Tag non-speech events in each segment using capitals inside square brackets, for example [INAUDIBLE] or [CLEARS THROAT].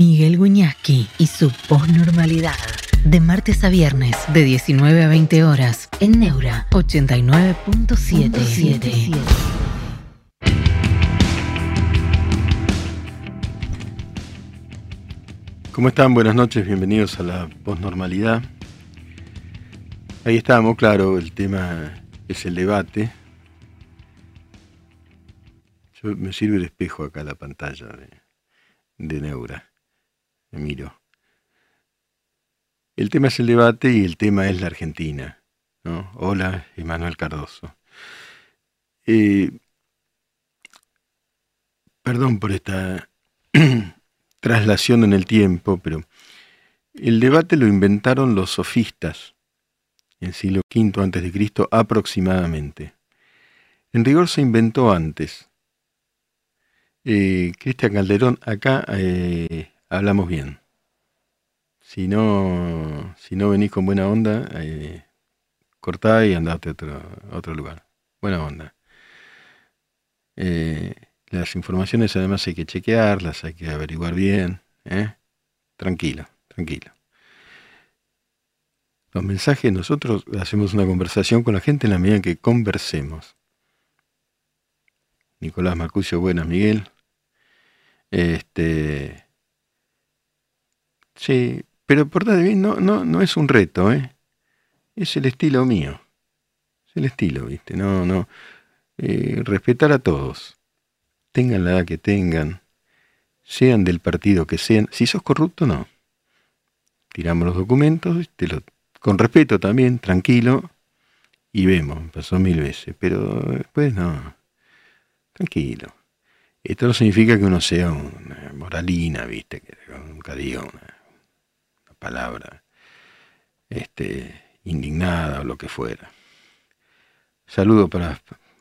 Miguel Guiñaski y su posnormalidad. De martes a viernes, de 19 a 20 horas, en Neura 89.77. ¿Cómo están? Buenas noches, bienvenidos a la posnormalidad. Ahí estamos, claro, el tema es el debate. Yo, me sirve el espejo acá la pantalla de Neura. Miro. El tema es el debate y el tema es la Argentina. ¿no? Hola, Emanuel Cardoso. Eh, perdón por esta [CLEARS THROAT] traslación en el tiempo, pero el debate lo inventaron los sofistas en el siglo V Cristo aproximadamente. En rigor se inventó antes. Eh, Cristian Calderón, acá eh, hablamos bien. Si no, si no venís con buena onda, eh, cortá y andate a otro, otro lugar. Buena onda. Eh, las informaciones además hay que chequearlas, hay que averiguar bien. ¿eh? Tranquilo, tranquilo. Los mensajes, nosotros hacemos una conversación con la gente en la medida en que conversemos. Nicolás Marcucio, buenas, Miguel. Este. Sí, pero por no, no, no es un reto, ¿eh? Es el estilo mío. Es el estilo, ¿viste? No, no. Eh, respetar a todos tengan la edad que tengan, sean del partido que sean, si sos corrupto, no. Tiramos los documentos, con respeto también, tranquilo, y vemos, pasó mil veces, pero después no, tranquilo. Esto no significa que uno sea una moralina, viste, que nunca diga una, palabra este, indignada o lo que fuera. Saludo para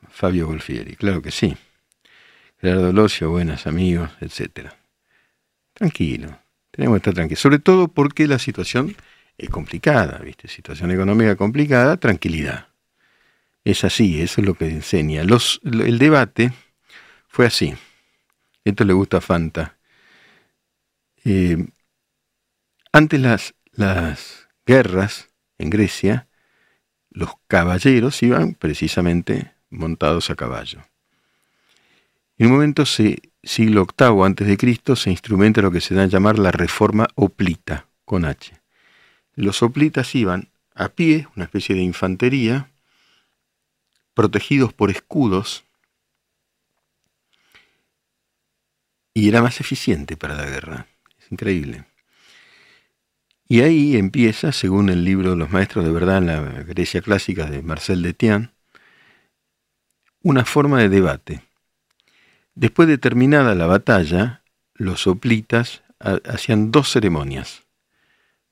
Fabio Golfieri, claro que sí. Gerardo Locio, buenas amigos, etc. Tranquilo, tenemos que estar tranquilos, sobre todo porque la situación es complicada, ¿viste? Situación económica complicada, tranquilidad. Es así, eso es lo que enseña. El debate fue así. Esto le gusta a Fanta. Eh, antes las, las guerras en Grecia, los caballeros iban precisamente montados a caballo. En un momento, siglo VIII Cristo, se instrumenta lo que se da a llamar la reforma oplita, con H. Los oplitas iban a pie, una especie de infantería, protegidos por escudos, y era más eficiente para la guerra. Es increíble. Y ahí empieza, según el libro de los maestros de verdad en la Grecia clásica de Marcel de Tian, una forma de debate Después de terminada la batalla, los soplitas hacían dos ceremonias.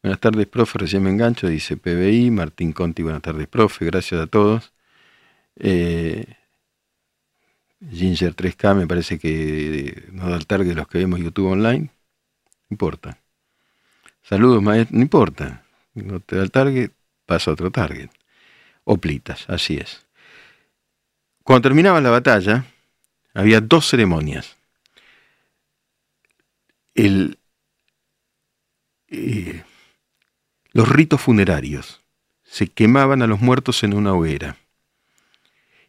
Buenas tardes, profe, recién me engancho, dice PBI, Martín Conti, buenas tardes, profe, gracias a todos. Eh, Ginger 3K me parece que no da el target los que vemos YouTube online. No importa. Saludos, maestro, no importa. No te da el target, pasa a otro target. Oplitas, así es. Cuando terminaba la batalla, había dos ceremonias. Eh, los ritos funerarios. Se quemaban a los muertos en una hoguera.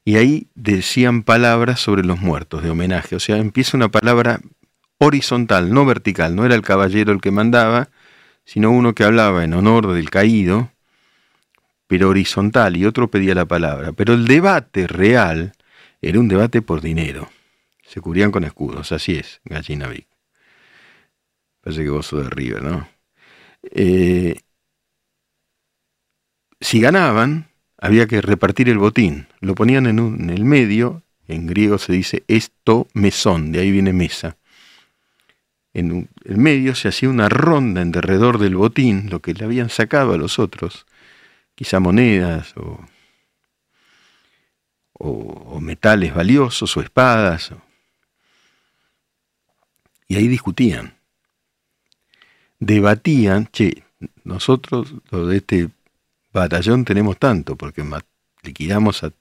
Y ahí decían palabras sobre los muertos de homenaje. O sea, empieza una palabra horizontal, no vertical. No era el caballero el que mandaba, sino uno que hablaba en honor del caído, pero horizontal, y otro pedía la palabra. Pero el debate real era un debate por dinero. Se cubrían con escudos, así es, Gallina Vic. Parece que vos sos de River, ¿no? Eh, si ganaban, había que repartir el botín. Lo ponían en, el medio, en griego se dice esto mesón, de ahí viene mesa. En el medio se hacía una ronda en derredor del botín, lo que le habían sacado a los otros, quizá monedas o, metales valiosos o espadas. Y ahí discutían. Debatían, che, nosotros lo de este batallón tenemos tanto, porque liquidamos a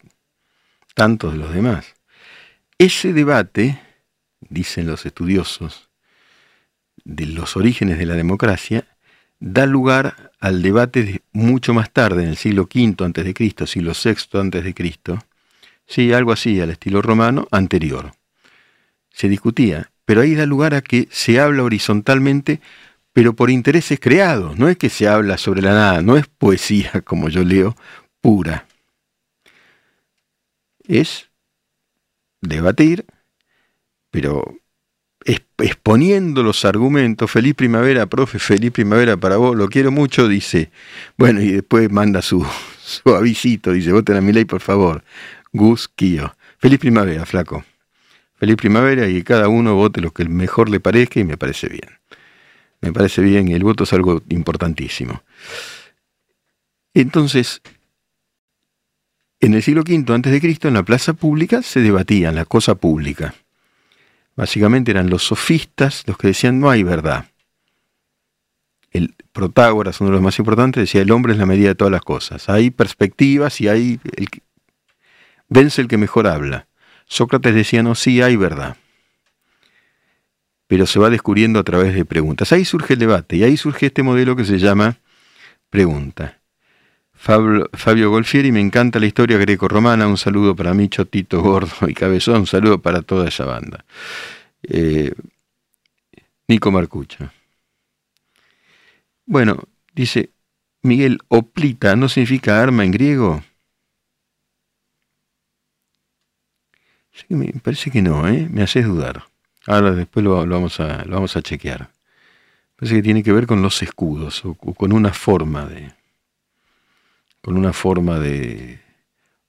tantos de los demás. Ese debate, dicen los estudiosos, de los orígenes de la democracia, da lugar al debate mucho más tarde, en el siglo V antes de Cristo, siglo VI antes de Cristo, sí, algo así al estilo romano anterior. Se discutía, pero ahí da lugar a que se habla horizontalmente, pero por intereses creados, no es que se habla sobre la nada, no es poesía [LAUGHS] como yo leo, pura. Es debatir, pero exponiendo los argumentos, feliz primavera, profe, feliz primavera para vos, lo quiero mucho, dice, bueno, y después manda su, [LAUGHS] su avisito, dice, voten a mi ley, por favor, Gus Kio. Feliz primavera, flaco. Feliz primavera y cada uno vote lo que mejor le parezca y me parece bien. Me parece bien el voto es algo importantísimo. Entonces, en el siglo V Cristo, en la plaza pública se debatían la cosa pública. Básicamente eran los sofistas los que decían no hay verdad. El Protágoras, uno de los más importantes, decía el hombre es la medida de todas las cosas. Hay perspectivas y hay el, vence el que mejor habla. Sócrates decía no, sí hay verdad. Pero se va descubriendo a través de preguntas. Ahí surge el debate y ahí surge este modelo que se llama pregunta. Fabio, Golfieri, me encanta la historia greco-romana. Un saludo para Micho, Tito, Gordo y Cabezón. Un saludo para toda esa banda. Eh, Nico Marcucha. Bueno, dice Miguel, oplita no significa arma en griego. me parece que no, ¿eh? me haces dudar. Ahora después lo, vamos a, lo vamos a chequear. Parece que tiene que ver con los escudos o con una forma de, con una forma de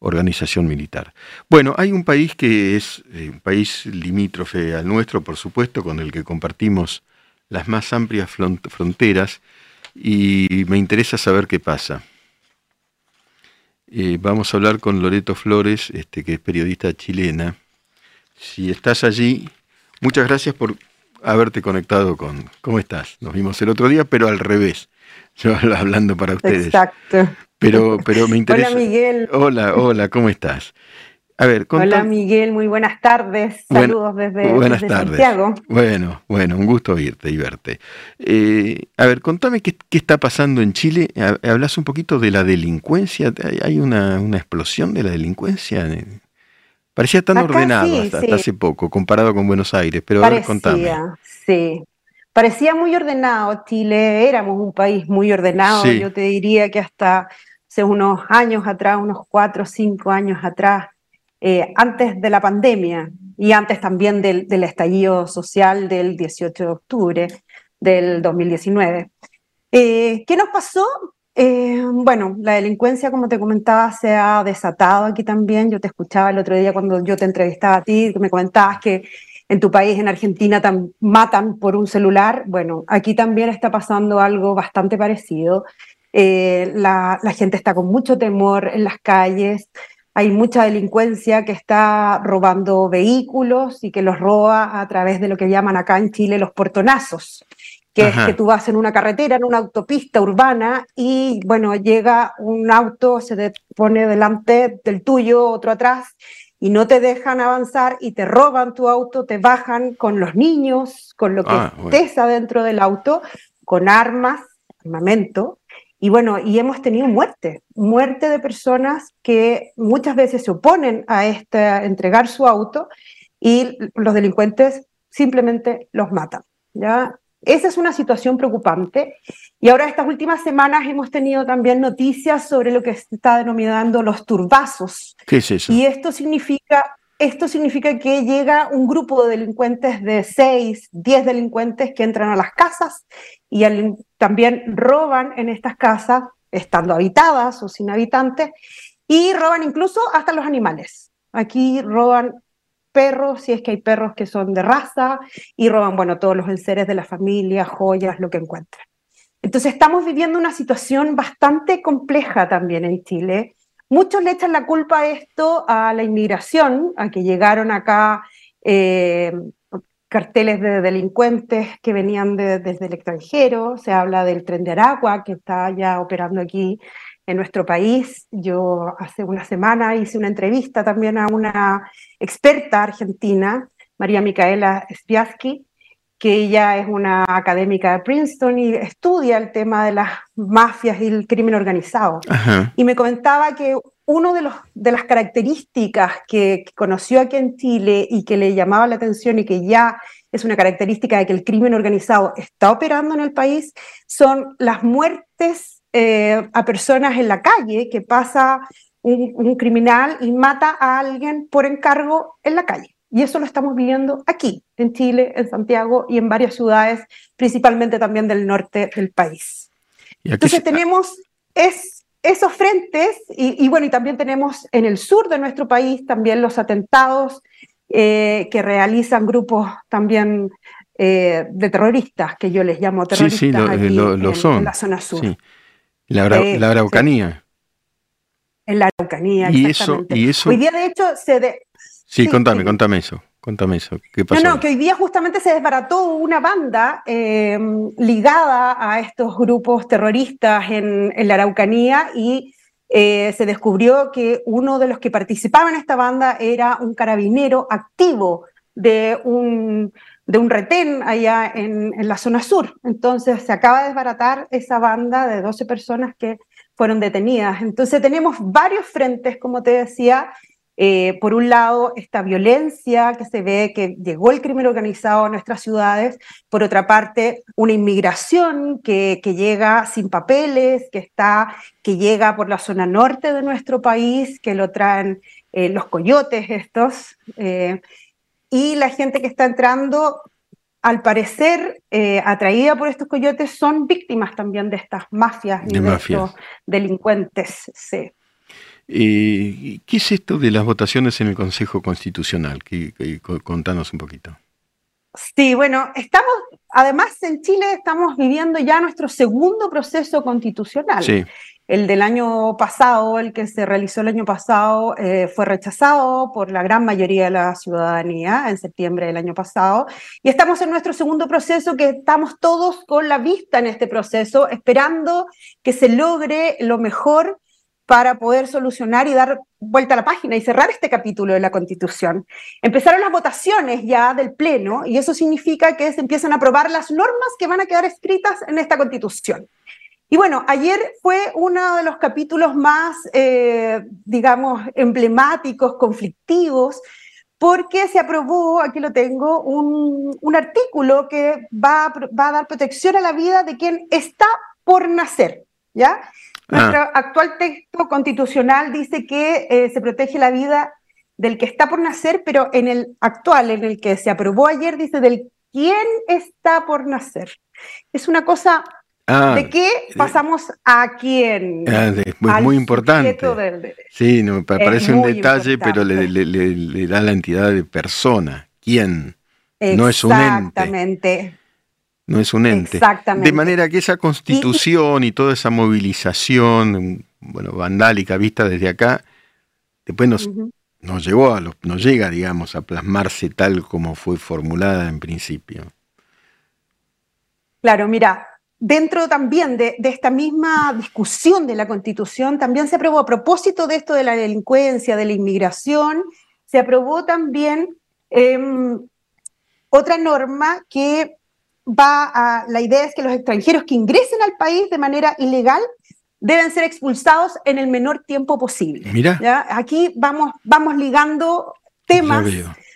organización militar. Bueno, hay un país que es eh, un país limítrofe al nuestro, por supuesto, con el que compartimos las más amplias fronteras y me interesa saber qué pasa. Eh, vamos a hablar con Loreto Flores, este, que es periodista chilena. Si estás allí, muchas gracias por haberte conectado con... ¿Cómo estás? Nos vimos el otro día, pero al revés. Yo [LAUGHS] hablando para ustedes. Exacto. Pero, pero me [LAUGHS] interesa. Hola Miguel. Hola, hola, ¿cómo estás? A ver, Hola Miguel, muy buenas tardes. Saludos desde, buenas tardes. Santiago. Bueno, bueno, un gusto oírte y verte. Eh, a ver, contame qué, está pasando en Chile. Hablas un poquito de la delincuencia. ¿Hay una, explosión de la delincuencia? Parecía tan ordenado hasta, hace poco, comparado con Buenos Aires, pero Parecía, contame. Sí, parecía muy ordenado Chile, éramos un país muy ordenado, yo te diría que hasta hace unos años atrás, unos cuatro o cinco años atrás, eh, antes de la pandemia y antes también del, estallido social del 18 de octubre del 2019. Eh, ¿Qué nos pasó? Eh, bueno, la delincuencia, como te comentaba, se ha desatado aquí también. Yo te escuchaba el otro día cuando yo te entrevistaba a ti, que me comentabas que en tu país, en Argentina, matan por un celular. Bueno, aquí también está pasando algo bastante parecido. Eh, la, gente está con mucho temor en las calles. Hay mucha delincuencia que está robando vehículos y que los roba a través de lo que llaman acá en Chile los portonazos, que es que tú vas en una carretera, en una autopista urbana y bueno, llega un auto, se pone delante del tuyo, otro atrás y no te dejan avanzar y te roban tu auto, te bajan con los niños, con lo que ah, estés adentro del auto, con armas, armamento. Y bueno, y hemos tenido muerte, muerte de personas que muchas veces se oponen a, este, entregar su auto y los delincuentes simplemente los matan. ¿ya? Esa es una situación preocupante. Y ahora estas últimas semanas hemos tenido también noticias sobre lo que se está denominando los turbazos. ¿Qué es eso? Y esto significa, esto significa que llega un grupo de delincuentes de 6, 10 delincuentes que entran a las casas y también roban en estas casas, estando habitadas o sin habitantes, y roban incluso hasta los animales. Aquí roban perros, si es que hay perros que son de raza, y roban, bueno, todos los enseres de la familia, joyas, lo que encuentran. Entonces estamos viviendo una situación bastante compleja también en Chile. Muchos le echan la culpa a esto a la inmigración, a que llegaron acá eh, carteles de delincuentes que venían desde el extranjero. Se habla del tren de Aragua, que está ya operando aquí en nuestro país. Yo hace una semana hice una entrevista también a una experta argentina, María Micaela Spiaski, que ella es una académica de Princeton y estudia el tema de las mafias y el crimen organizado. Y me comentaba que una de, de las características que, conoció aquí en Chile y que le llamaba la atención y que ya es una característica de que el crimen organizado está operando en el país son las muertes eh, a personas en la calle, que pasa un, un criminal y mata a alguien por encargo en la calle. Y eso lo estamos viviendo aquí, en Chile, en Santiago y en varias ciudades, principalmente también del norte del país. Entonces tenemos es, esos frentes y, bueno, y también tenemos en el sur de nuestro país también los atentados eh, que realizan grupos también eh, de terroristas, que yo les llamo terroristas sí, sí, lo, en, son. la zona sur. Sí. La, la Araucanía. En la Araucanía, y Eso, y eso... Hoy día, de hecho, se, de, Sí, contame, contame eso. Contame eso. ¿Qué pasó? No, no, que hoy día justamente se desbarató una banda eh, ligada a estos grupos terroristas en, la Araucanía y eh, se descubrió que uno de los que participaba en esta banda era un carabinero activo de un, de un retén allá en, en, la zona sur. Entonces se acaba de desbaratar esa banda de 12 personas que fueron detenidas. Entonces tenemos varios frentes, como te decía, eh, por un lado, esta violencia que se ve que llegó el crimen organizado a nuestras ciudades, por otra parte, una inmigración que, llega sin papeles, que, está, que llega por la zona norte de nuestro país, que lo traen eh, los coyotes estos, eh, y la gente que está entrando, al parecer, atraída por estos coyotes, son víctimas también de estas mafias y de, estos delincuentes. Sí. Eh, ¿Qué es esto de las votaciones en el Consejo Constitucional? contanos un poquito. Sí, bueno, estamos, además en Chile estamos viviendo ya nuestro segundo proceso constitucional. Sí. El del año pasado, el que se realizó el año pasado, eh, fue rechazado por la gran mayoría de la ciudadanía en septiembre del año pasado. Y estamos en nuestro segundo proceso, que estamos todos con la vista en este proceso, esperando que se logre lo mejor para poder solucionar y dar vuelta a la página y cerrar este capítulo de la Constitución. Empezaron las votaciones ya del Pleno y eso significa que se empiezan a aprobar las normas que van a quedar escritas en esta Constitución. Y bueno, ayer fue uno de los capítulos más, eh, digamos, emblemáticos, conflictivos, porque se aprobó, aquí lo tengo, un, un artículo que va, va a dar protección a la vida de quien está por nacer, ¿ya? Nuestro ah. actual texto constitucional dice que eh, se protege la vida del que está por nacer, pero en el actual, en el que se aprobó ayer, dice del quién está por nacer. Es una cosa ah, de qué pasamos a quién. Ah, es muy, importante. sí, no, parece un detalle, pero le, da la entidad de persona. ¿Quién? No es un ente. Exactamente no es un ente. Exactamente. De manera que esa constitución y, toda esa movilización, bueno, vandálica vista desde acá, después nos, nos llevó a los, nos llega, digamos, a plasmarse tal como fue formulada en principio. Claro, mira, dentro también de, esta misma discusión de la constitución, también se aprobó a propósito de esto de la delincuencia, de la inmigración, se aprobó también em, otra norma que va a, la idea es que los extranjeros que ingresen al país de manera ilegal deben ser expulsados en el menor tiempo posible. Mira. Aquí vamos, vamos ligando temas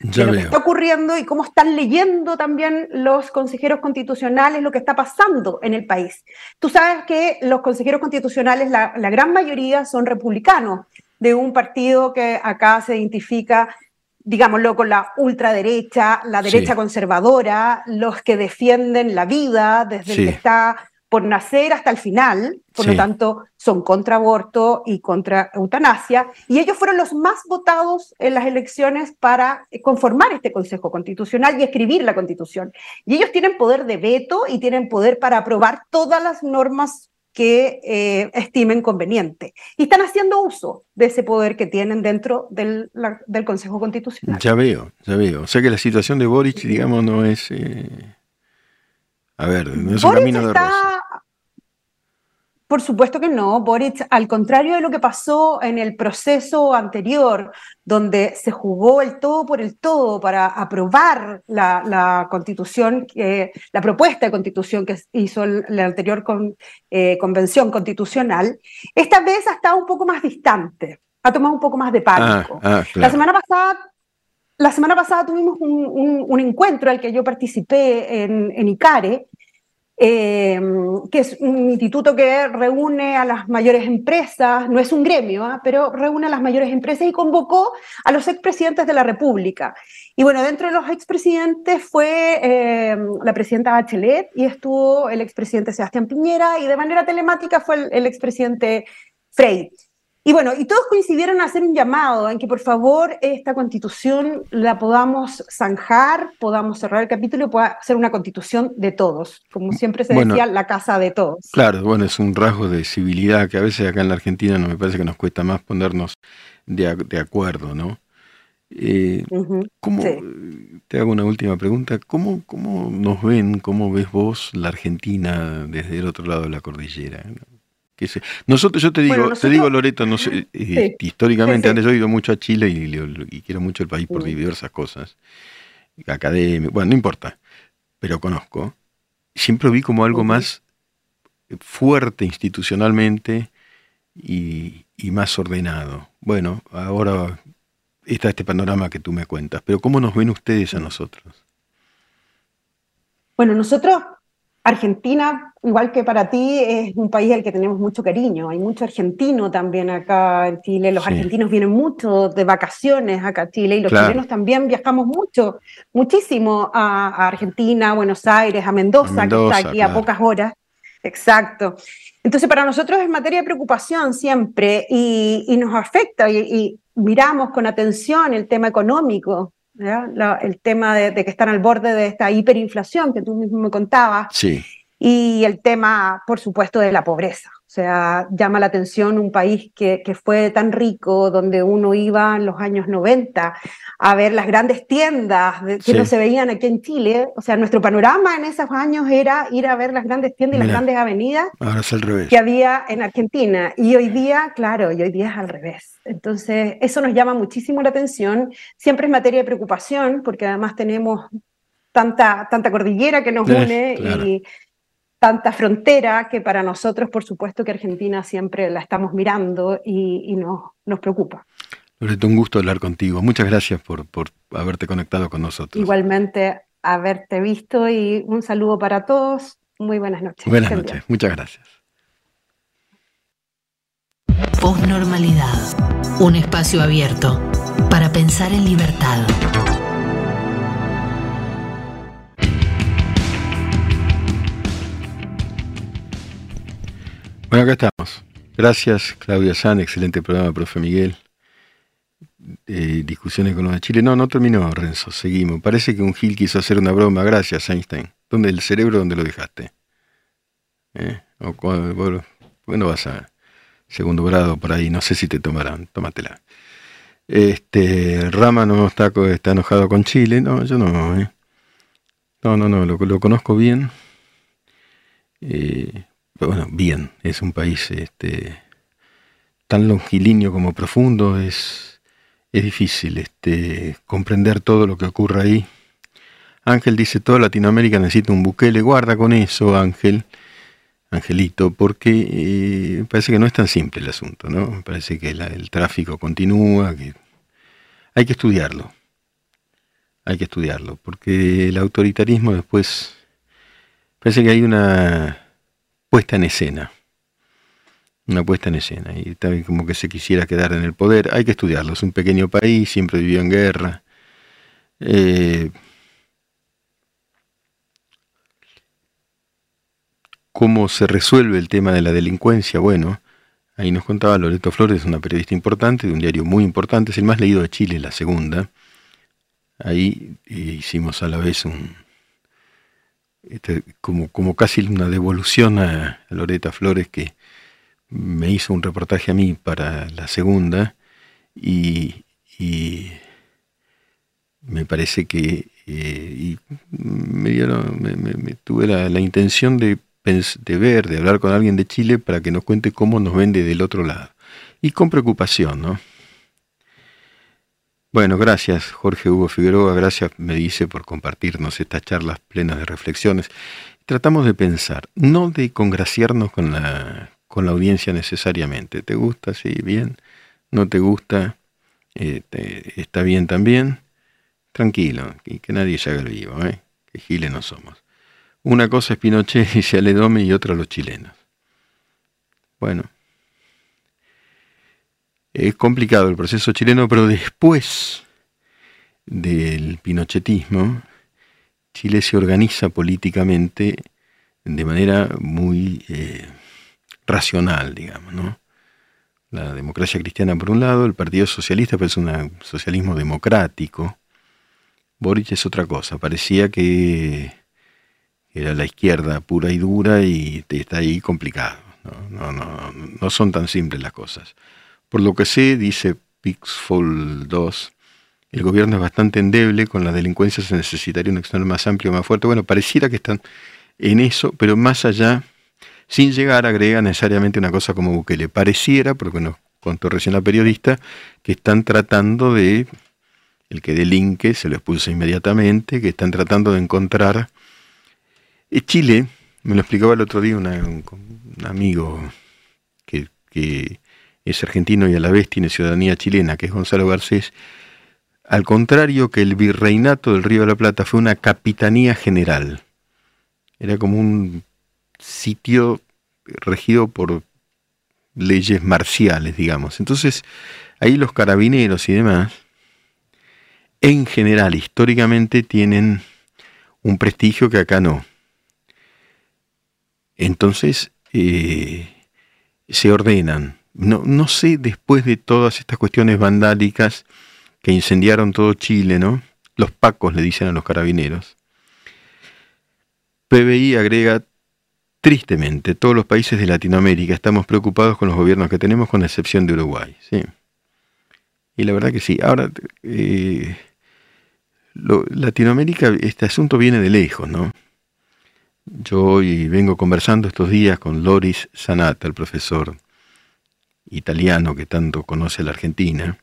de lo que está ocurriendo y cómo están leyendo también los consejeros constitucionales lo que está pasando en el país. Tú sabes que los consejeros constitucionales, la, la gran mayoría son republicanos, de un partido que acá se identifica digámoslo, con la ultraderecha, la derecha conservadora, los que defienden la vida desde el que está por nacer hasta el final, por lo tanto son contra aborto y contra eutanasia, y ellos fueron los más votados en las elecciones para conformar este Consejo Constitucional y escribir la Constitución. Y ellos tienen poder de veto y tienen poder para aprobar todas las normas que eh, estimen conveniente. Y están haciendo uso de ese poder que tienen dentro del, del, Consejo Constitucional. Ya veo, ya veo. O sea que la situación de Boric, digamos, no es... Eh, a ver, no es un camino de por supuesto que no, Boric, al contrario de lo que pasó en el proceso anterior, donde se jugó el todo por el todo para aprobar la, constitución, la propuesta de constitución que hizo la anterior eh, convención constitucional, esta vez ha estado un poco más distante, ha tomado un poco más de pánico. Ah, ah, la semana pasada la semana pasada tuvimos un, encuentro al que yo participé en, en ICARE, Em, que es un instituto que reúne a las mayores empresas, no es un gremio, ¿ah? pero reúne a las mayores empresas y convocó a los expresidentes de la República. Y bueno, dentro de los expresidentes fue em, la presidenta Bachelet y estuvo el expresidente Sebastián Piñera y de manera telemática fue el, el expresidente Frey. Y bueno, y todos coincidieron en hacer un llamado en que por favor esta constitución la podamos zanjar, podamos cerrar el capítulo y pueda ser una constitución de todos, como siempre se decía, la casa de todos. Claro, bueno, es un rasgo de civilidad que a veces acá en la Argentina no me parece que nos cuesta más ponernos de, de acuerdo, ¿no? Eh, ¿cómo, Te hago una última pregunta. ¿Cómo, ¿Cómo nos ven, cómo ves vos la Argentina desde el otro lado de la cordillera? Nosotros, yo te digo, te digo Loreto, no sé, eh, históricamente, antes yo he ido mucho a Chile y, quiero mucho el país por diversas cosas. Academia, bueno, no importa, pero conozco. Siempre vi como algo más fuerte institucionalmente y, más ordenado. Bueno, ahora está este panorama que tú me cuentas, pero ¿cómo nos ven ustedes a nosotros? Bueno, nosotros Argentina, igual que para ti, es un país al que tenemos mucho cariño. Hay mucho argentino también acá en Chile. Los argentinos vienen mucho de vacaciones acá a Chile y los chilenos también viajamos mucho, muchísimo a, Argentina, a Buenos Aires, a Mendoza, que está aquí a pocas horas. Exacto. Entonces, para nosotros es materia de preocupación siempre y, nos afecta y miramos con atención el tema económico el tema de, que están al borde de esta hiperinflación que tú mismo me contabas. Sí. Y el tema, por supuesto, de la pobreza. O sea, llama la atención un país que, que, fue tan rico, donde uno iba en los años 90 a ver las grandes tiendas que no se veían aquí en Chile. O sea, nuestro panorama en esos años era ir a ver las grandes tiendas y las grandes avenidas que había en Argentina. Y hoy día, claro, y hoy día es al revés. Entonces, eso nos llama muchísimo la atención. Siempre es materia de preocupación, porque además tenemos tanta, tanta cordillera que nos une y tanta frontera que para nosotros, por supuesto, que Argentina siempre la estamos mirando y, nos, nos preocupa. Loreto, un gusto hablar contigo. Muchas gracias por, por haberte conectado con nosotros. Igualmente, haberte visto y un saludo para todos. Muy buenas noches. Buenas noches, muchas gracias. Postnormalidad. Un espacio abierto para pensar en libertad. Bueno, acá estamos. Gracias, Claudia San. Excelente programa, profe Miguel. Eh, discusiones con los de Chile. No, no terminó, Renzo. Seguimos. Parece que un Gil quiso hacer una broma. Gracias, Einstein. ¿Dónde el cerebro? ¿Dónde lo dejaste? ¿Eh? O bueno, vas a segundo grado por ahí. No sé si te tomarán. Tómatela. Este, Rama no está, está enojado con Chile. No, yo no. ¿eh? No, no, no. Lo, conozco bien. Eh, bueno, bien, es un país este, tan longilíneo como profundo, es, es difícil este, comprender todo lo que ocurre ahí. Ángel dice, toda Latinoamérica necesita un le guarda con eso, Ángel, Angelito, porque eh, parece que no es tan simple el asunto, ¿no? Parece que el tráfico continúa, que hay que estudiarlo, hay que estudiarlo, porque el autoritarismo después, parece que hay una puesta en escena. Una puesta en escena. Y también como que se quisiera quedar en el poder. Hay que estudiarlo. Es un pequeño país, siempre vivió en guerra. Eh, ¿Cómo se resuelve el tema de la delincuencia? Bueno, ahí nos contaba Loreto Flores, una periodista importante, de un diario muy importante, es el más leído de Chile, la segunda. Ahí eh, hicimos a la vez un, este, como, como casi una devolución a, Loreta Flores que me hizo un reportaje a mí para la segunda y, me parece que eh, me, dieron, me, tuve la, intención de de ver, de hablar con alguien de Chile para que nos cuente cómo nos vende del otro lado. Y con preocupación, ¿no? Bueno, gracias Jorge Hugo Figueroa, gracias me dice por compartirnos estas charlas plenas de reflexiones. Tratamos de pensar, no de congraciarnos con la, con la audiencia necesariamente. ¿Te gusta? Sí, bien. ¿No te gusta? Eh, está bien también. Tranquilo, y que nadie se haga el vivo, ¿eh? que giles no somos. Una cosa es Pinochet y Aledome y otra los chilenos. Bueno, es complicado el proceso chileno, pero después del pinochetismo, Chile se organiza políticamente de manera muy eh, racional, digamos, ¿no? La democracia cristiana por un lado, el Partido Socialista, pero es un socialismo democrático. Boric es otra cosa, parecía que era la izquierda pura y dura y está ahí complicado. No, no, no, no son tan simples las cosas. Por lo que sé, dice Pixfall 2, el gobierno es bastante endeble, con la delincuencia se necesitaría un exterior más amplio, más fuerte. Bueno, pareciera que están en eso, pero más allá, sin llegar, agrega necesariamente una cosa como que le pareciera, porque nos contó recién la periodista, que están tratando de, el que delinque se lo expulsa inmediatamente, que están tratando de encontrar... Eh, Chile, me lo explicaba el otro día un, amigo que, que es argentino y a la vez tiene ciudadanía chilena, que es Gonzalo Garcés, al contrario que el virreinato del Río de la Plata fue una capitanía general. Era como un sitio regido por leyes marciales, digamos. Entonces, ahí los carabineros y demás, en general, históricamente, tienen un prestigio que acá no. Entonces, eh, se ordenan no, no sé después de todas estas cuestiones vandálicas que incendiaron todo Chile, ¿no? Los pacos le dicen a los carabineros. PBI agrega tristemente, todos los países de Latinoamérica estamos preocupados con los gobiernos que tenemos, con excepción de Uruguay. ¿sí? Y la verdad que sí. Ahora, eh, Latinoamérica, este asunto viene de lejos, ¿no? Yo hoy vengo conversando estos días con Loris Sanata, el profesor italiano que tanto conoce la Argentina.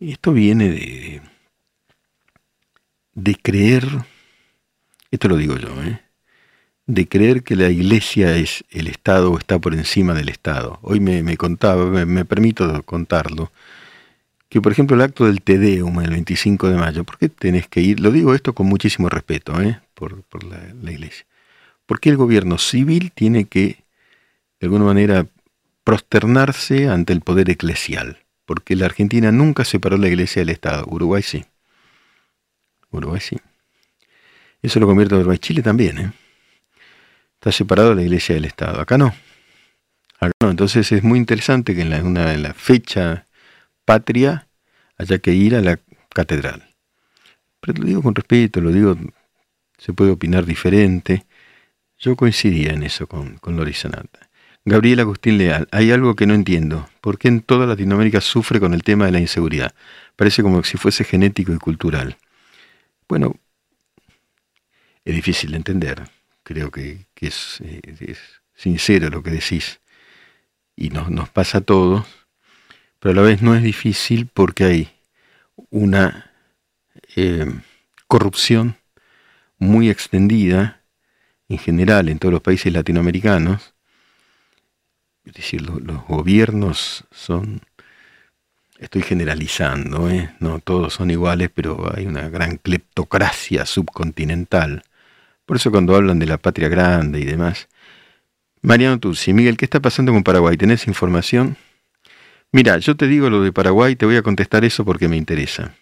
Esto viene de, creer, esto lo digo yo, ¿eh? de creer que la iglesia es el Estado o está por encima del Estado. Hoy me, contaba, me, permito contarlo, que por ejemplo el acto del Te Deum el 25 de mayo, ¿por qué tenés que ir? Lo digo esto con muchísimo respeto ¿eh? por, la, la iglesia. ¿Por qué el gobierno civil tiene que, de alguna manera, prosternarse ante el poder eclesial, porque la Argentina nunca separó la iglesia del Estado, Uruguay sí. Uruguay sí. Eso lo convierte en Uruguay. Chile también, ¿eh? Está separado la iglesia del Estado. Acá no. Acá no. Entonces es muy interesante que en la, una, fecha patria haya que ir a la catedral. Pero lo digo con respeto, lo digo, se puede opinar diferente. Yo coincidía en eso con, con Sanata. Gabriel Agustín Leal, hay algo que no entiendo. ¿Por qué en toda Latinoamérica sufre con el tema de la inseguridad? Parece como si fuese genético y cultural. Bueno, es difícil de entender. Creo que, es, sincero lo que decís. Y nos, pasa a todos. Pero a la vez no es difícil porque hay una eh, corrupción muy extendida en general en todos los países latinoamericanos es decir, los, gobiernos son, estoy generalizando, ¿eh? no todos son iguales, pero hay una gran cleptocracia subcontinental. Por eso cuando hablan de la patria grande y demás. Mariano Tursi, Miguel, ¿qué está pasando con Paraguay? ¿Tenés información? Mira, yo te digo lo de Paraguay, te voy a contestar eso porque me interesa.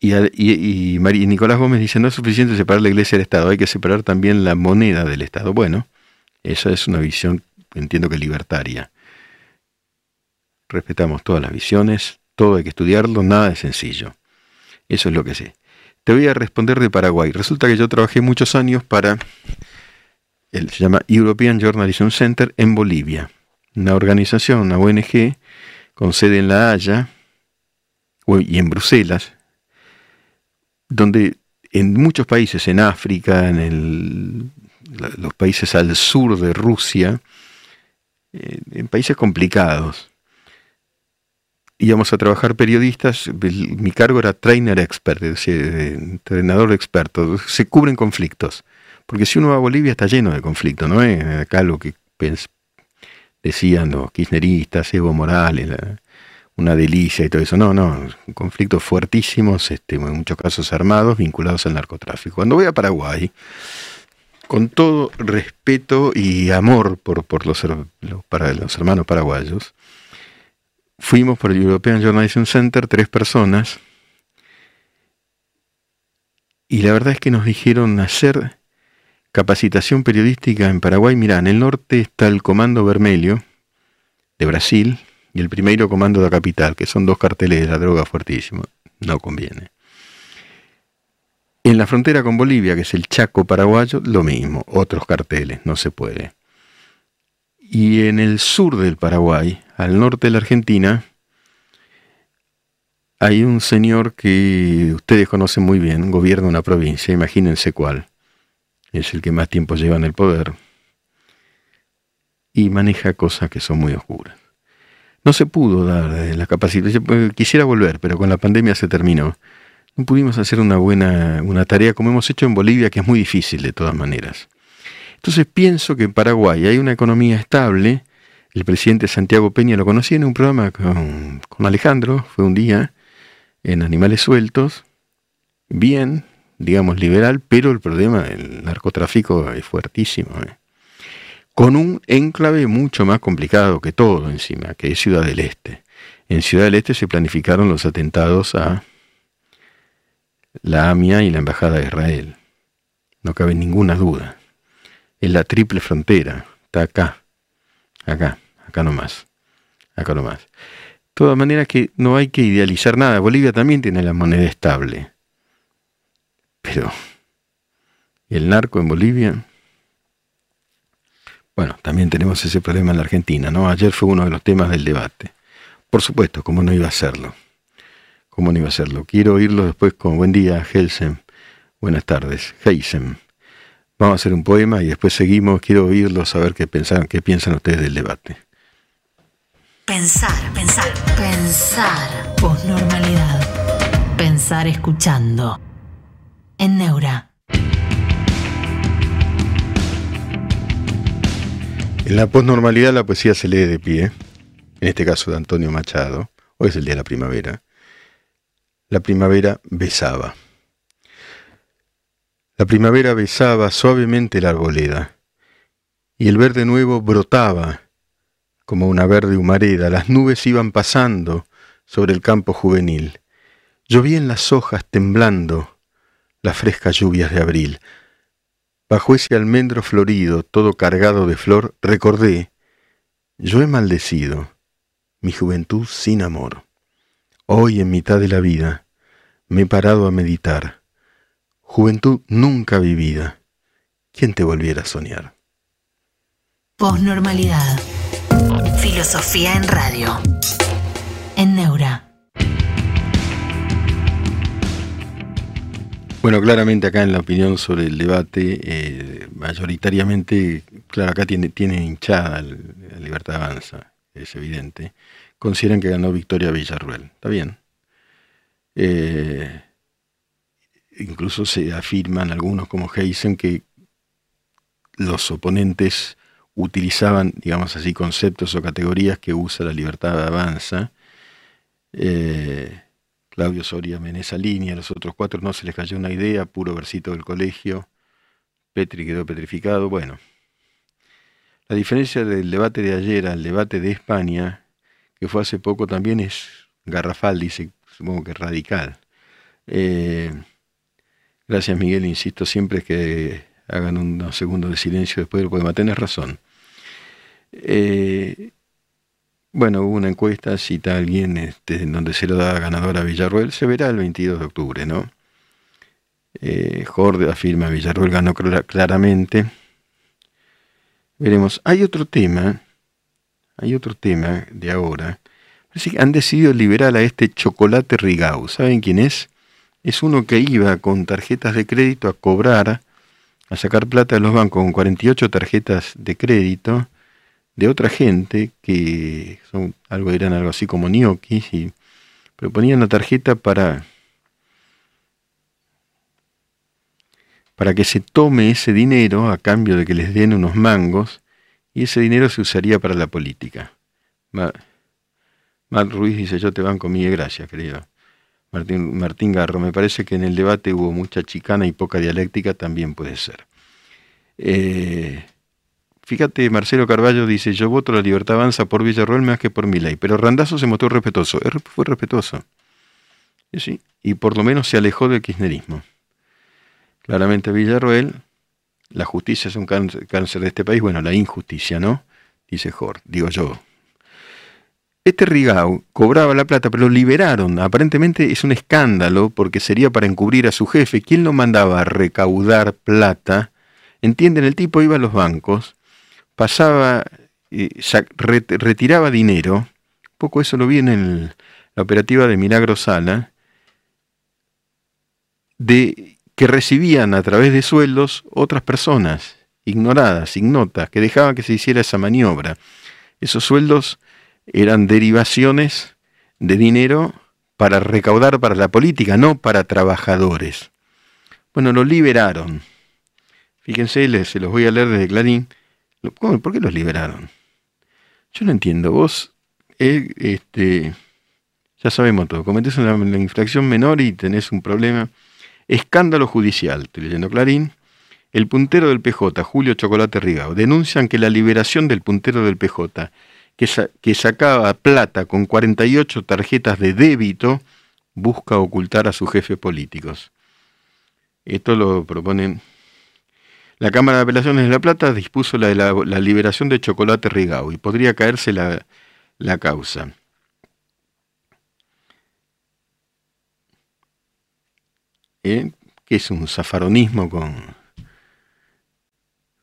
Y, y, y, Nicolás Gómez dice, no es suficiente separar la iglesia del Estado, hay que separar también la moneda del Estado. Bueno, esa es una visión entiendo que libertaria. Respetamos todas las visiones, todo hay que estudiarlo, nada es sencillo. Eso es lo que sé. Te voy a responder de Paraguay. Resulta que yo trabajé muchos años para, el, se llama European Journalism Center en Bolivia, una organización, una ONG con sede en La Haya y en Bruselas, donde en muchos países, en África, en el los países al sur de Rusia, en países complicados. Íbamos a trabajar periodistas, mi cargo era trainer expert, es decir, entrenador experto, se cubren conflictos. Porque si uno va a Bolivia está lleno de conflictos, ¿no es? Acá lo que decían los kirchneristas, Evo Morales, una delicia y todo eso. No, no, conflictos fuertísimos, este, en muchos casos armados, vinculados al narcotráfico. Cuando voy a Paraguay, con todo respeto y amor por, los, para los hermanos paraguayos, fuimos por el European Journalism Center, tres personas, y la verdad es que nos dijeron hacer capacitación periodística en Paraguay. Mirá, en el norte está el Comando Vermelho de Brasil y el primero Comando de la Capital, que son dos carteles de la droga fuertísimos. No conviene. En la frontera con Bolivia, que es el Chaco paraguayo, lo mismo, otros carteles, no se puede. Y en el sur del Paraguay, al norte de la Argentina, hay un señor que ustedes conocen muy bien, gobierna una provincia, imagínense cuál es el que más tiempo lleva en el poder, y maneja cosas que son muy oscuras. No se pudo dar eh, la capacitación, quisiera volver, pero con la pandemia se terminó. No pudimos hacer una buena una tarea como hemos hecho en Bolivia, que es muy difícil de todas maneras. Entonces pienso que en Paraguay hay una economía estable. El presidente Santiago Peña lo conocí en un programa con, Alejandro, fue un día, en Animales Sueltos. Bien, digamos, liberal, pero el problema del narcotráfico es fuertísimo. ¿eh? Con un enclave mucho más complicado que todo encima, que es Ciudad del Este. En Ciudad del Este se planificaron los atentados a la AMIA y la Embajada de Israel. No cabe ninguna duda. Es la triple frontera. Está acá. Acá. Acá nomás. Acá nomás. De todas maneras que no hay que idealizar nada. Bolivia también tiene la moneda estable. Pero, ¿y el narco en Bolivia? Bueno, también tenemos ese problema en la Argentina, ¿no? Ayer fue uno de los temas del debate. Por supuesto, ¿cómo no iba a serlo? ¿Cómo no iba a serlo? Quiero oírlo después con buen día, Helsem. Buenas tardes, Heisem. Vamos a hacer un poema y después seguimos. Quiero oírlo, saber qué, pensaron, qué piensan ustedes del debate. Pensar, pensar, pensar. Posnormalidad. Pensar escuchando en Neura. En la posnormalidad la poesía se lee de pie, en este caso de Antonio Machado, hoy es el día de la primavera. La primavera besaba. La primavera besaba suavemente la arboleda, y el verde nuevo brotaba como una verde humareda, las nubes iban pasando sobre el campo juvenil. Llovían las hojas temblando las frescas lluvias de abril. Bajo ese almendro florido, todo cargado de flor, recordé, yo he maldecido mi juventud sin amor. Hoy en mitad de la vida me he parado a meditar. Juventud nunca vivida. ¿Quién te volviera a soñar? Posnormalidad. Filosofía en radio. En Neura. Bueno, claramente acá en la opinión sobre el debate, eh, mayoritariamente, claro, acá tiene, tiene hinchada la Libertad Avanza, es evidente, consideran que ganó Victoria Villarruel. Está bien. Eh, incluso se afirman algunos como Heisen que los oponentes utilizaban, digamos así, conceptos o categorías que usa la Libertad Avanza. Eh, Claudio Soria en esa línea, los otros cuatro no se les cayó una idea, puro versito del colegio, Petri quedó petrificado, bueno. La diferencia del debate de ayer al debate de España, que fue hace poco, también es garrafal, dice, supongo que radical. Eh, gracias Miguel, insisto siempre que hagan unos segundos de silencio después del poema, tenés razón. Eh, bueno, hubo una encuesta, cita a alguien este, en donde se lo da ganador a Villarruel, se verá el 22 de octubre, ¿no? Eh, Jorde afirma Villarruel ganó claramente. Veremos. Hay otro tema, hay otro tema de ahora. Parece que han decidido liberar a este chocolate Rigau. ¿Saben quién es? Es uno que iba con tarjetas de crédito a cobrar a sacar plata de los bancos con 48 tarjetas de crédito de otra gente que son algo eran algo así como ñoquis y pero ponían la tarjeta para para que se tome ese dinero a cambio de que les den unos mangos y ese dinero se usaría para la política. Mar, Ruiz dice, yo te banco mil gracias, querido. Martín, Martín Garro, me parece que en el debate hubo mucha chicana y poca dialéctica, también puede ser. Eh, fíjate, Marcelo Carballo dice, yo voto la libertad avanza por Villarroel más que por mi ley, pero Randazo se mostró respetuoso, fue respetuoso. Sí, y por lo menos se alejó del kirchnerismo. Claramente Villarroel, la justicia es un cáncer, de este país, bueno, la injusticia, ¿no? Dice Jor, digo yo. Este Rigau cobraba la plata, pero lo liberaron. Aparentemente es un escándalo porque sería para encubrir a su jefe. ¿Quién lo mandaba a recaudar plata? Entienden, el tipo iba a los bancos, pasaba, eh, retiraba dinero. Un poco eso lo vi en la operativa de Milagro Sala. De que recibían a través de sueldos otras personas, ignoradas, ignotas, que dejaban que se hiciera esa maniobra. Esos sueldos eran derivaciones de dinero para recaudar para la política, no para trabajadores. Bueno, lo liberaron. Fíjense, se los voy a leer desde Clarín. ¿Por qué los liberaron? Yo no entiendo. Vos, eh, este, ya sabemos todo. Cometés una infracción menor y tenés un problema Escándalo judicial, estoy leyendo Clarín. El puntero del PJ, Julio Chocolate Rigao, denuncian que la liberación del puntero del PJ, que, sacaba plata con 48 tarjetas de débito, busca ocultar a sus jefes políticos. Esto lo proponen. La Cámara de Apelaciones de La Plata dispuso la, liberación de Chocolate Rigao y podría caerse la causa. ¿Eh? que es un zafaronismo con,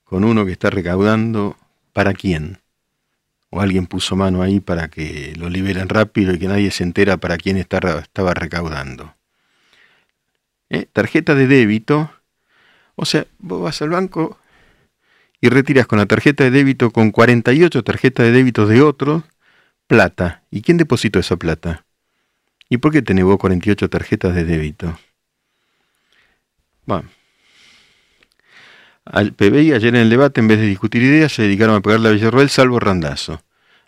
con uno que está recaudando para quién. O alguien puso mano ahí para que lo liberen rápido y que nadie se entera para quién estaba recaudando. ¿Eh? Tarjeta de débito. O sea, vos vas al banco y retiras con la tarjeta de débito con 48 tarjetas de débito de otros plata. ¿Y quién depositó esa plata? ¿Y por qué tenés vos 48 tarjetas de débito? Al PBI ayer en el debate, en vez de discutir ideas, se dedicaron a pegarle a Villarroel, salvo Randazo,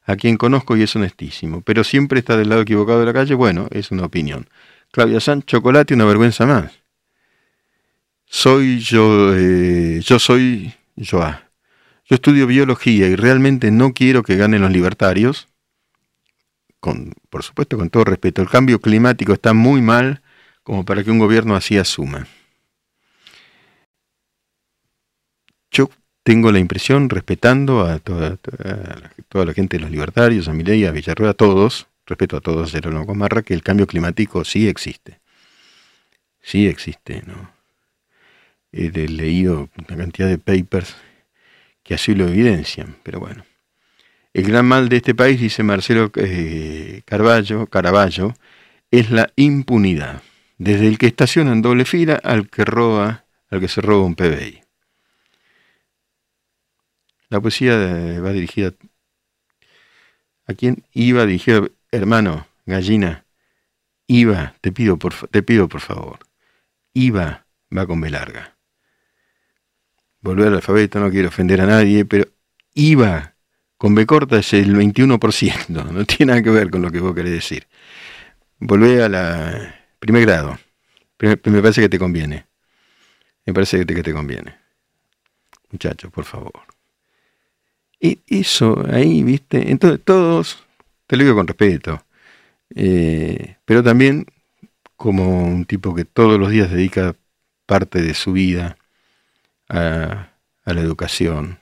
a quien conozco y es honestísimo, pero siempre está del lado equivocado de la calle, bueno, es una opinión. Claudia San, chocolate, una vergüenza más. Soy yo, eh, yo soy Joa. Yo estudio biología y realmente no quiero que ganen los libertarios. Con, por supuesto, con todo respeto, el cambio climático está muy mal como para que un gobierno así asuma. Yo tengo la impresión, respetando a toda, la gente de los libertarios, a Milei, a Villarroel, a todos, respeto a todos de la Comarra, que el cambio climático sí existe. Sí existe, ¿no? He leído una cantidad de papers que así lo evidencian, pero bueno. El gran mal de este país, dice Marcelo eh, Carballo, Caraballo, es la impunidad. Desde el que estaciona en doble fila al que roba, al que se roba un PBI. La poesía va dirigida a quién iba dirigida, hermano, gallina, iba, te pido por, te pido por favor, iba va con B larga. Volver al alfabeto, no quiero ofender a nadie, pero iba con B corta es el 21%, [LAUGHS] no tiene nada que ver con lo que vos querés decir. Volvé a la primer grado, me parece que te conviene, me parece que te, que te conviene. Muchachos, por favor. Y eso ahí, viste, entonces todos, te lo digo con respeto, eh, pero también como un tipo que todos los días dedica parte de su vida a, la educación.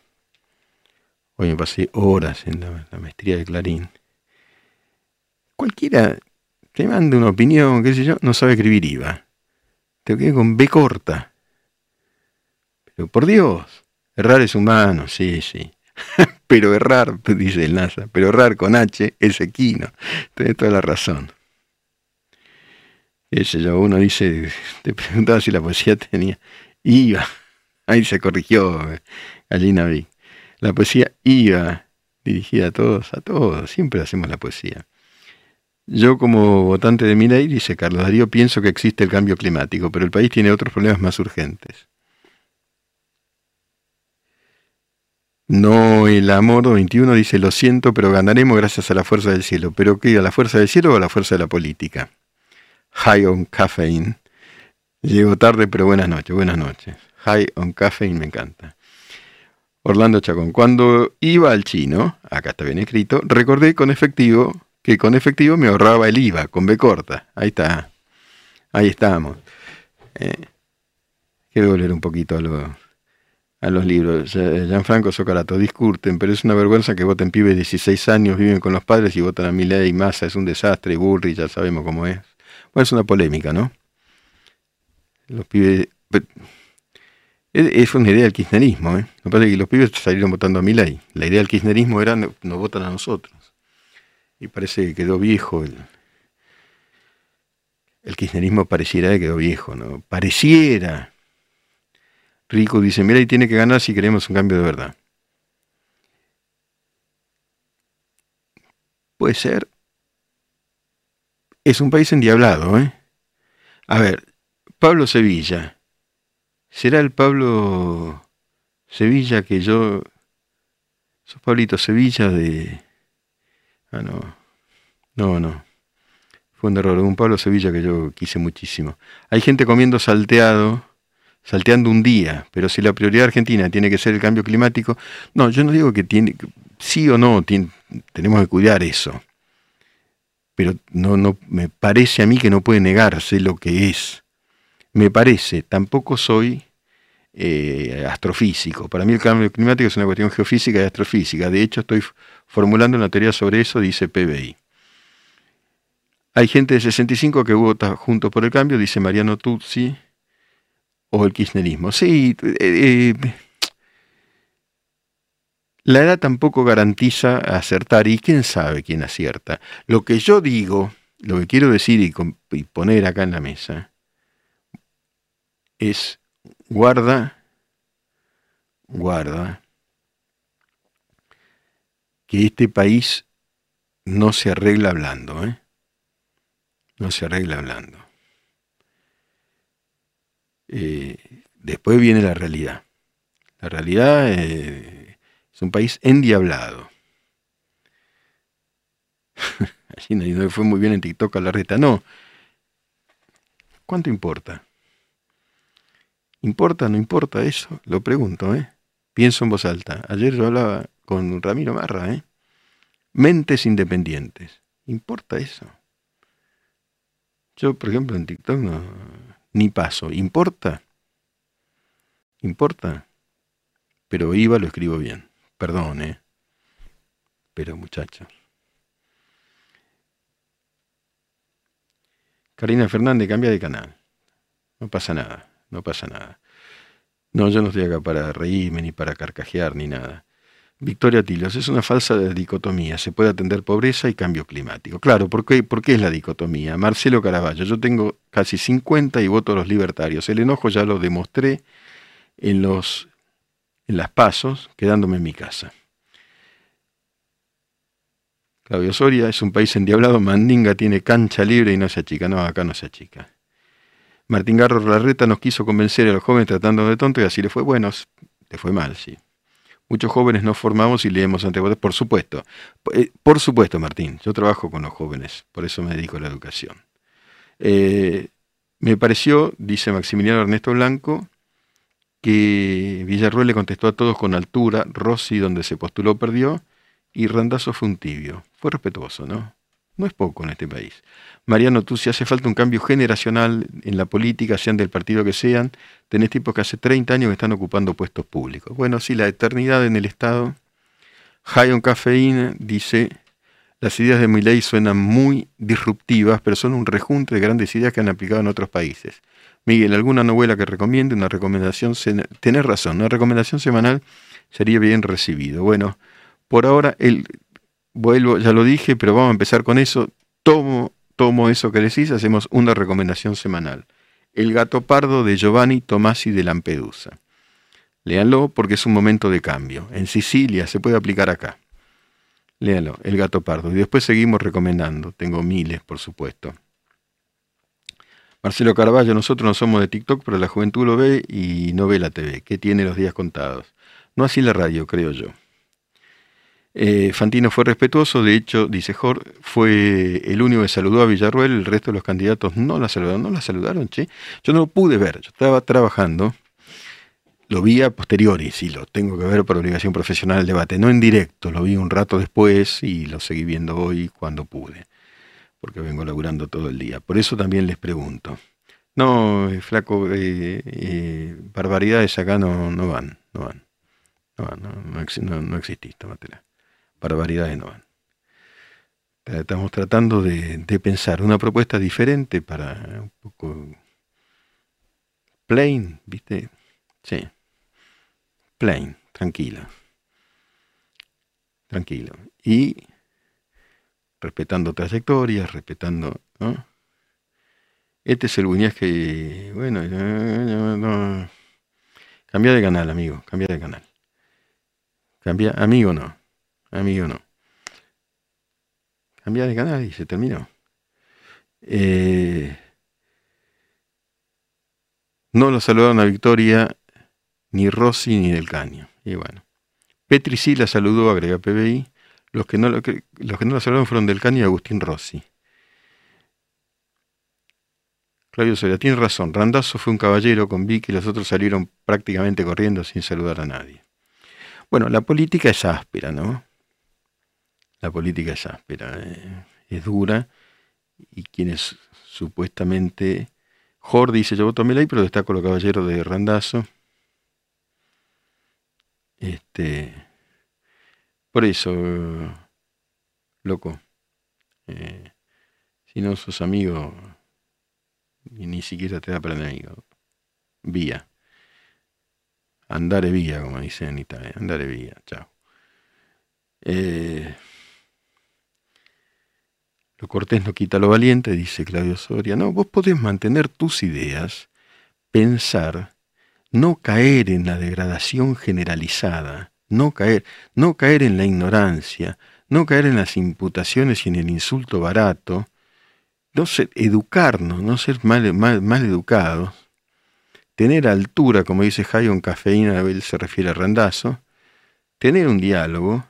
Hoy me pasé horas en la, maestría de Clarín. Cualquiera te manda una opinión, qué sé yo, no sabe escribir IVA. Te quedé con B corta. Pero por Dios, errar es humano, sí, sí. [LAUGHS] pero errar, [LAUGHS] dice el NASA, pero errar con H es equino. Tiene toda la razón. Ese yo, uno dice, te preguntaba si la poesía tenía IVA. [LAUGHS] Ahí se corrigió Gallina Vic. La poesía iba dirigida a todos, a todos. Siempre hacemos la poesía. Yo como votante de mi dice Carlos Darío, pienso que existe el cambio climático, pero el país tiene otros problemas más urgentes. No, el amor 21 dice, lo siento, pero ganaremos gracias a la fuerza del cielo. ¿Pero qué? ¿A la fuerza del cielo o a la fuerza de la política? High on caffeine. Llego tarde, pero buenas noches, buenas noches. High on caffeine me encanta. Orlando Chacón, cuando iba al chino, acá está bien escrito, recordé con efectivo que con efectivo me ahorraba el IVA, con B corta. Ahí está. Ahí estamos. Eh, quiero volver un poquito a los a los libros. Gianfranco Socarato, discurten, pero es una vergüenza que voten pibes de 16 años, viven con los padres y votan a mi ley, masa, es un desastre, Burri, ya sabemos cómo es. Bueno, es una polémica, ¿no? Los pibes... Es una idea del kirchnerismo, ¿eh? Lo que pasa es que los pibes salieron votando a mi ley. La idea del kirchnerismo era no, no votan a nosotros. Y parece que quedó viejo el, el kirchnerismo pareciera que quedó viejo, ¿no? Pareciera, Rico dice, mira, y tiene que ganar si queremos un cambio de verdad. Puede ser. Es un país endiablado, ¿eh? A ver, Pablo Sevilla. ¿Será el Pablo Sevilla que yo... Sos Pablito Sevilla de... Ah, no. No, no. Fue un error. Un Pablo Sevilla que yo quise muchísimo. Hay gente comiendo salteado salteando un día, pero si la prioridad argentina tiene que ser el cambio climático, no, yo no digo que tiene, sí o no, tenemos que cuidar eso, pero no, no, me parece a mí que no puede negarse lo que es. Me parece, tampoco soy eh, astrofísico. Para mí el cambio climático es una cuestión geofísica y astrofísica. De hecho, estoy formulando una teoría sobre eso, dice PBI. Hay gente de 65 que vota junto por el cambio, dice Mariano Tuzzi, o el kirchnerismo. Sí, eh, eh, la edad tampoco garantiza acertar y quién sabe quién acierta. Lo que yo digo, lo que quiero decir y, poner acá en la mesa, es guarda, guarda, que este país no se arregla hablando, ¿eh? No se arregla hablando. Eh, después viene la realidad. La realidad eh, es un país endiablado. [LAUGHS] Allí no fue muy bien en TikTok a la reta. No. ¿Cuánto importa? ¿Importa o no importa eso? Lo pregunto, ¿eh? Pienso en voz alta. Ayer yo hablaba con Ramiro Marra, ¿eh? Mentes independientes. ¿Importa eso? Yo, por ejemplo, en TikTok no, ni paso. ¿Importa? ¿Importa? Pero iba lo escribo bien. Perdón, ¿eh? Pero muchachos. Karina Fernández, cambia de canal. No pasa nada, no pasa nada. No, yo no estoy acá para reírme, ni para carcajear, ni nada. Victoria Tilos, es una falsa dicotomía. Se puede atender pobreza y cambio climático. Claro, ¿por qué, ¿por qué es la dicotomía? Marcelo Caraballo, yo tengo casi 50 y voto a los libertarios. El enojo ya lo demostré en, los, en las pasos, quedándome en mi casa. Claudio Soria es un país endiablado, Mandinga tiene cancha libre y no se achica. No, acá no se achica. Martín Garro Larreta nos quiso convencer a los jóvenes tratando de tonto y así le fue. Bueno, le fue mal, sí. Muchos jóvenes nos formamos y leemos ante Por supuesto, eh, por supuesto, Martín, yo trabajo con los jóvenes, por eso me dedico a la educación. Eh, me pareció, dice Maximiliano Ernesto Blanco, que Villarruel le contestó a todos con altura, Rossi donde se postuló perdió, y Randazo fue un tibio. Fue respetuoso, ¿no? No es poco en este país. Mariano, tú si hace falta un cambio generacional en la política, sean del partido que sean, tenés tipos que hace 30 años que están ocupando puestos públicos. Bueno, sí, la eternidad en el Estado. High on Caffeine dice, las ideas de ley suenan muy disruptivas, pero son un rejunte de grandes ideas que han aplicado en otros países. Miguel, ¿alguna novela que recomiende? Una recomendación, tenés razón, una recomendación semanal sería bien recibido. Bueno, por ahora, el, vuelvo, ya lo dije, pero vamos a empezar con eso. Tomo tomo eso que decís, hacemos una recomendación semanal. El gato pardo de Giovanni Tomasi de Lampedusa. Léanlo porque es un momento de cambio. En Sicilia se puede aplicar acá. Léanlo, El gato pardo. Y después seguimos recomendando. Tengo miles, por supuesto. Marcelo Carballo, nosotros no somos de TikTok, pero la juventud lo ve y no ve la TV, que tiene los días contados. No así la radio, creo yo. Eh, Fantino fue respetuoso, de hecho, dice Jorge, fue el único que saludó a Villarruel, el resto de los candidatos no la saludaron, no la saludaron, che. Yo no lo pude ver, yo estaba trabajando, lo vi a posteriori, sí, lo tengo que ver por obligación profesional el debate, no en directo, lo vi un rato después y lo seguí viendo hoy cuando pude, porque vengo laburando todo el día. Por eso también les pregunto. No, eh, flaco, eh, barbaridades acá no, no van, no van. No, no, no, no, exististe, Matela barbaridades no van. Estamos tratando de, pensar una propuesta diferente para un poco plain, ¿viste? Sí. Plain, tranquila. Tranquilo. Y respetando trayectorias, respetando. Este es el buñez que, bueno, no, cambia de canal, amigo, cambia de canal. Cambia, amigo no. Amigo no. Cambia de canal y se terminó. Eh, no lo saludaron a Victoria ni Rossi ni Del Caño. Y bueno. Petri sí la saludó, agrega PBI. Los que no, los que no la saludaron fueron Del Caño y Agustín Rossi. Claudio Soria, tiene razón. Randazo fue un caballero con Vicky y los otros salieron prácticamente corriendo sin saludar a nadie. Bueno, la política es áspera, ¿no? La política es áspera, eh, es dura, y quienes supuestamente... Jordi dice, yo voto a ley, pero destaco los caballeros de Randazo. Este, por eso, loco, eh, si no sos amigo, ni siquiera te da para enemigo. Vía. Andare vía, como dicen en Italia. Andare vía. Chao. Eh, lo cortés no quita lo valiente, dice Claudio Soria. No, vos podés mantener tus ideas, pensar, no caer en la degradación generalizada, no caer, no caer en la ignorancia, no caer en las imputaciones y en el insulto barato, no ser, educarnos, no ser mal, educados, tener altura, como dice en cafeína, él se refiere a Randazo, tener un diálogo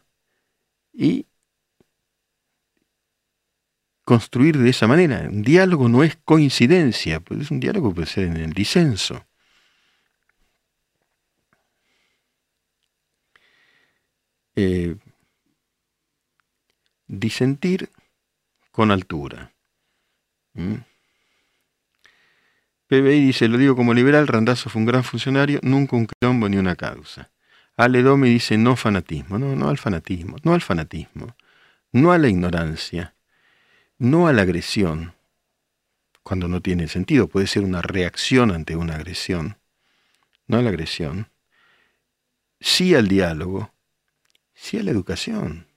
y construir de esa manera. Un diálogo no es coincidencia, pues es un diálogo puede ser en el disenso. Eh, disentir con altura. ¿Mm? PBI dice, lo digo como liberal, Randazo fue un gran funcionario, nunca un quilombo ni una causa. Ale Domi dice, no fanatismo, no, no al fanatismo, no al fanatismo, no a la ignorancia, no a la agresión, cuando no tiene sentido, puede ser una reacción ante una agresión, no a la agresión, sí al diálogo, sí a la educación.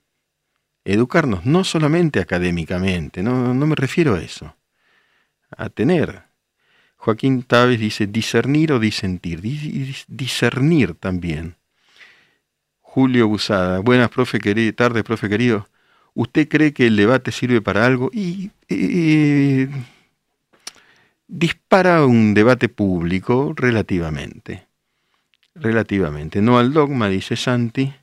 Educarnos no solamente académicamente, no, no me refiero a eso, a tener. Joaquín Távez dice discernir o disentir, discernir también. Julio Busada, buenas, profe querido, tarde, profe querido. ¿Usted cree que el debate sirve para algo? Y dispara un debate público relativamente. Relativamente. No al dogma, dice Santi.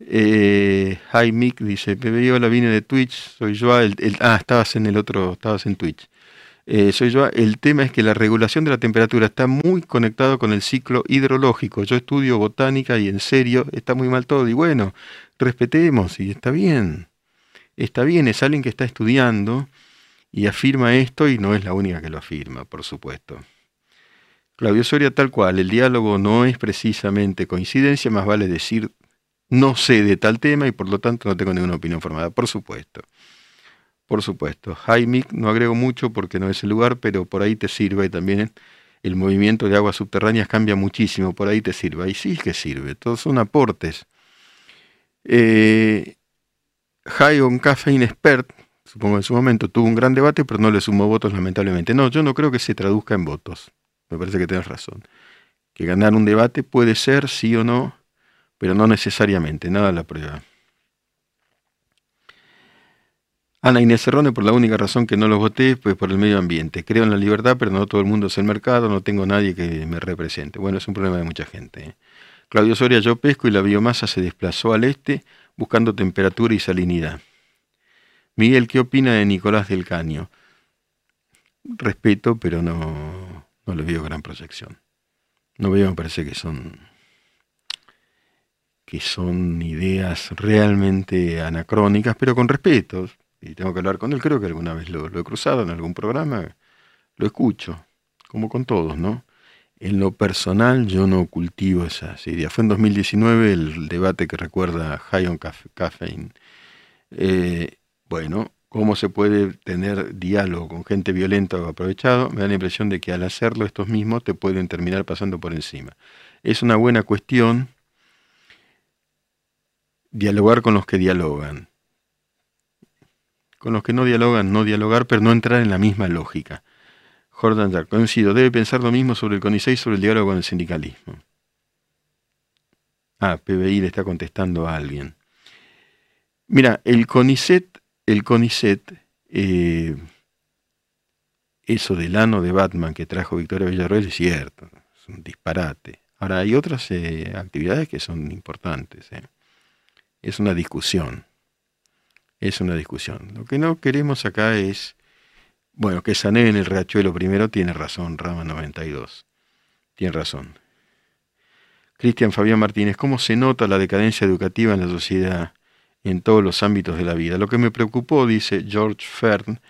Eh, Hi Mick dice, Pepe, hola, vine de Twitch, soy yo. El, ah, estabas en el otro, estabas en Twitch. Eh, soy yo. El tema es que la regulación de la temperatura está muy conectado con el ciclo hidrológico. Yo estudio botánica y en serio está muy mal todo. Y bueno, respetemos y está bien. Está bien, es alguien que está estudiando y afirma esto y no es la única que lo afirma, por supuesto. Claudio Soria tal cual, el diálogo no es precisamente coincidencia, más vale decir no sé de tal tema y por lo tanto no tengo ninguna opinión formada, por supuesto. Por supuesto. Jaime, no agrego mucho porque no es el lugar, pero por ahí te sirve también. El movimiento de aguas subterráneas cambia muchísimo, por ahí te sirve. Ahí sí que sirve, todos son aportes. Eh, High on Caffeine Expert, supongo en su momento, tuvo un gran debate, pero no le sumó votos lamentablemente. No, yo no creo que se traduzca en votos. Me parece que tienes razón. Que ganar un debate puede ser, sí o no, pero no necesariamente, nada la prueba. Ana Inés Cerrone, por la única razón que no los voté, pues por el medio ambiente. Creo en la libertad, pero no todo el mundo es el mercado, no tengo nadie que me represente. Bueno, es un problema de mucha gente. ¿eh? Claudio Soria, yo pesco y la biomasa se desplazó al este buscando temperatura y salinidad. Miguel, ¿qué opina de Nicolás del Caño? Respeto, pero no, no le veo gran proyección. No veo, me parece que son que son ideas realmente anacrónicas, pero con respeto y tengo que hablar con él, creo que alguna vez lo, he cruzado en algún programa, lo escucho, como con todos, ¿no? En lo personal yo no cultivo esas ideas. Fue en 2019 el debate que recuerda High on Caffeine. Eh, bueno, ¿cómo se puede tener diálogo con gente violenta o aprovechado? Me da la impresión de que al hacerlo estos mismos te pueden terminar pasando por encima. Es una buena cuestión dialogar con los que dialogan con los que no dialogan, no dialogar, pero no entrar en la misma lógica. Jordan Jack, coincido, debe pensar lo mismo sobre el CONICET y sobre el diálogo con el sindicalismo. Ah, PBI le está contestando a alguien. Mira, el CONICET, el CONICET, eh, eso del ano de Batman que trajo Victoria Villarroel es cierto, es un disparate. Ahora, hay otras eh, actividades que son importantes. Eh. Es una discusión es una discusión. Lo que no queremos acá es, bueno, que Sané en el Riachuelo primero tiene razón, Rama 92. Tiene razón. Cristian Fabián Martínez, ¿cómo se nota la decadencia educativa en la sociedad en todos los ámbitos de la vida? Lo que me preocupó, dice George Fern,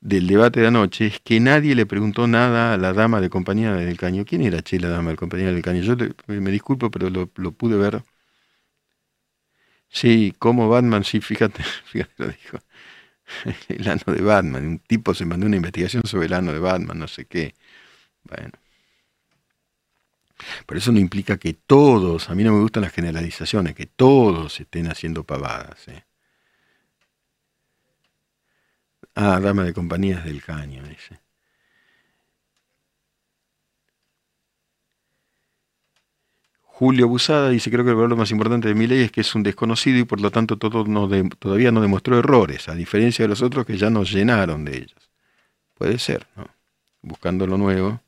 del debate de anoche es que nadie le preguntó nada a la dama de compañía del caño. ¿Quién era Che, la dama de compañía del caño? Yo me disculpo, pero lo, pude ver Sí, como Batman, sí, fíjate, [LAUGHS] fíjate lo dijo. [LAUGHS] El ano de Batman. Un tipo se mandó una investigación sobre el ano de Batman, no sé qué. Bueno. Pero eso no implica que todos, a mí no me gustan las generalizaciones, que todos estén haciendo pavadas. ¿eh? Ah, dama de compañías del caño, dice. Julio Busada dice, creo que el valor más importante de mi ley es que es un desconocido y por lo tanto todo no todavía no demostró errores, a diferencia de los otros que ya nos llenaron de ellos. Puede ser, ¿no? Buscando lo nuevo.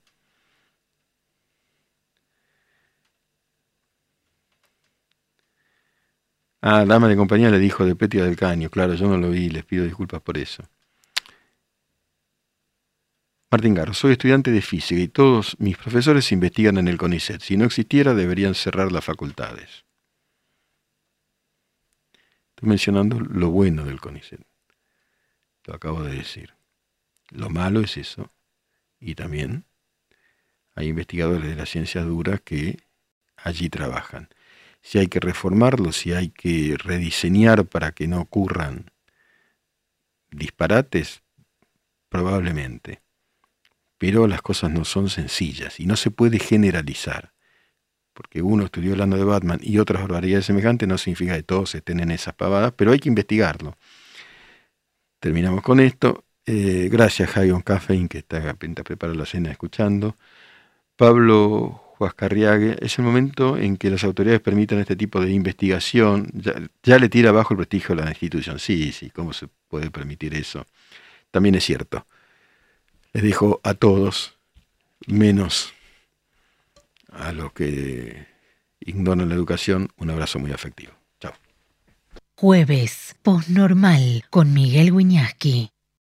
Ah, dama de compañía le dijo de Petia del Caño, claro, yo no lo vi, les pido disculpas por eso. Martín Garro, soy estudiante de física y todos mis profesores investigan en el CONICET. Si no existiera, deberían cerrar las facultades. Estoy mencionando lo bueno del CONICET. Lo acabo de decir. Lo malo es eso. Y también hay investigadores de las ciencias duras que allí trabajan. Si hay que reformarlo, si hay que rediseñar para que no ocurran disparates, probablemente pero las cosas no son sencillas y no se puede generalizar. Porque uno estudió hablando de Batman y otras barbaridades semejantes no significa que todos estén en esas pavadas, pero hay que investigarlo. Terminamos con esto. Eh, gracias, Javion Caffein, que está a preparar la cena escuchando. Pablo Huascarriague, es el momento en que las autoridades permitan este tipo de investigación. Ya, ya le tira abajo el prestigio a la institución. Sí, sí, ¿cómo se puede permitir eso? También es cierto les dijo a todos, menos a los que ignoran la educación, un abrazo muy afectivo. Chao. Jueves, posnormal, con Miguel Wiñaski.